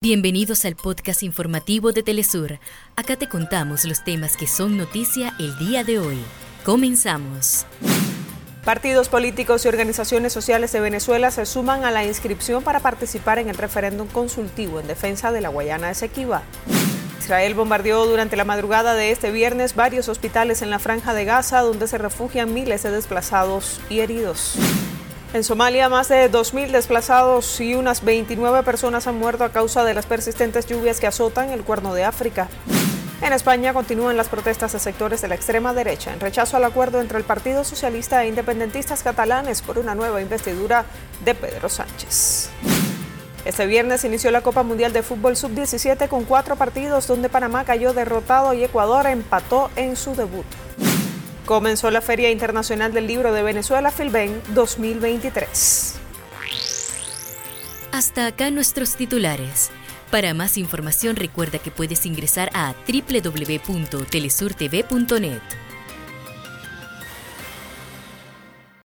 Bienvenidos al podcast informativo de Telesur. Acá te contamos los temas que son noticia el día de hoy. Comenzamos. Partidos políticos y organizaciones sociales de Venezuela se suman a la inscripción para participar en el referéndum consultivo en defensa de la Guayana Esequiba. Israel bombardeó durante la madrugada de este viernes varios hospitales en la franja de Gaza donde se refugian miles de desplazados y heridos. En Somalia, más de 2.000 desplazados y unas 29 personas han muerto a causa de las persistentes lluvias que azotan el cuerno de África. En España continúan las protestas de sectores de la extrema derecha en rechazo al acuerdo entre el Partido Socialista e independentistas catalanes por una nueva investidura de Pedro Sánchez. Este viernes inició la Copa Mundial de Fútbol Sub-17 con cuatro partidos donde Panamá cayó derrotado y Ecuador empató en su debut. Comenzó la Feria Internacional del Libro de Venezuela Filben 2023. Hasta acá nuestros titulares. Para más información recuerda que puedes ingresar a www.telesurtv.net.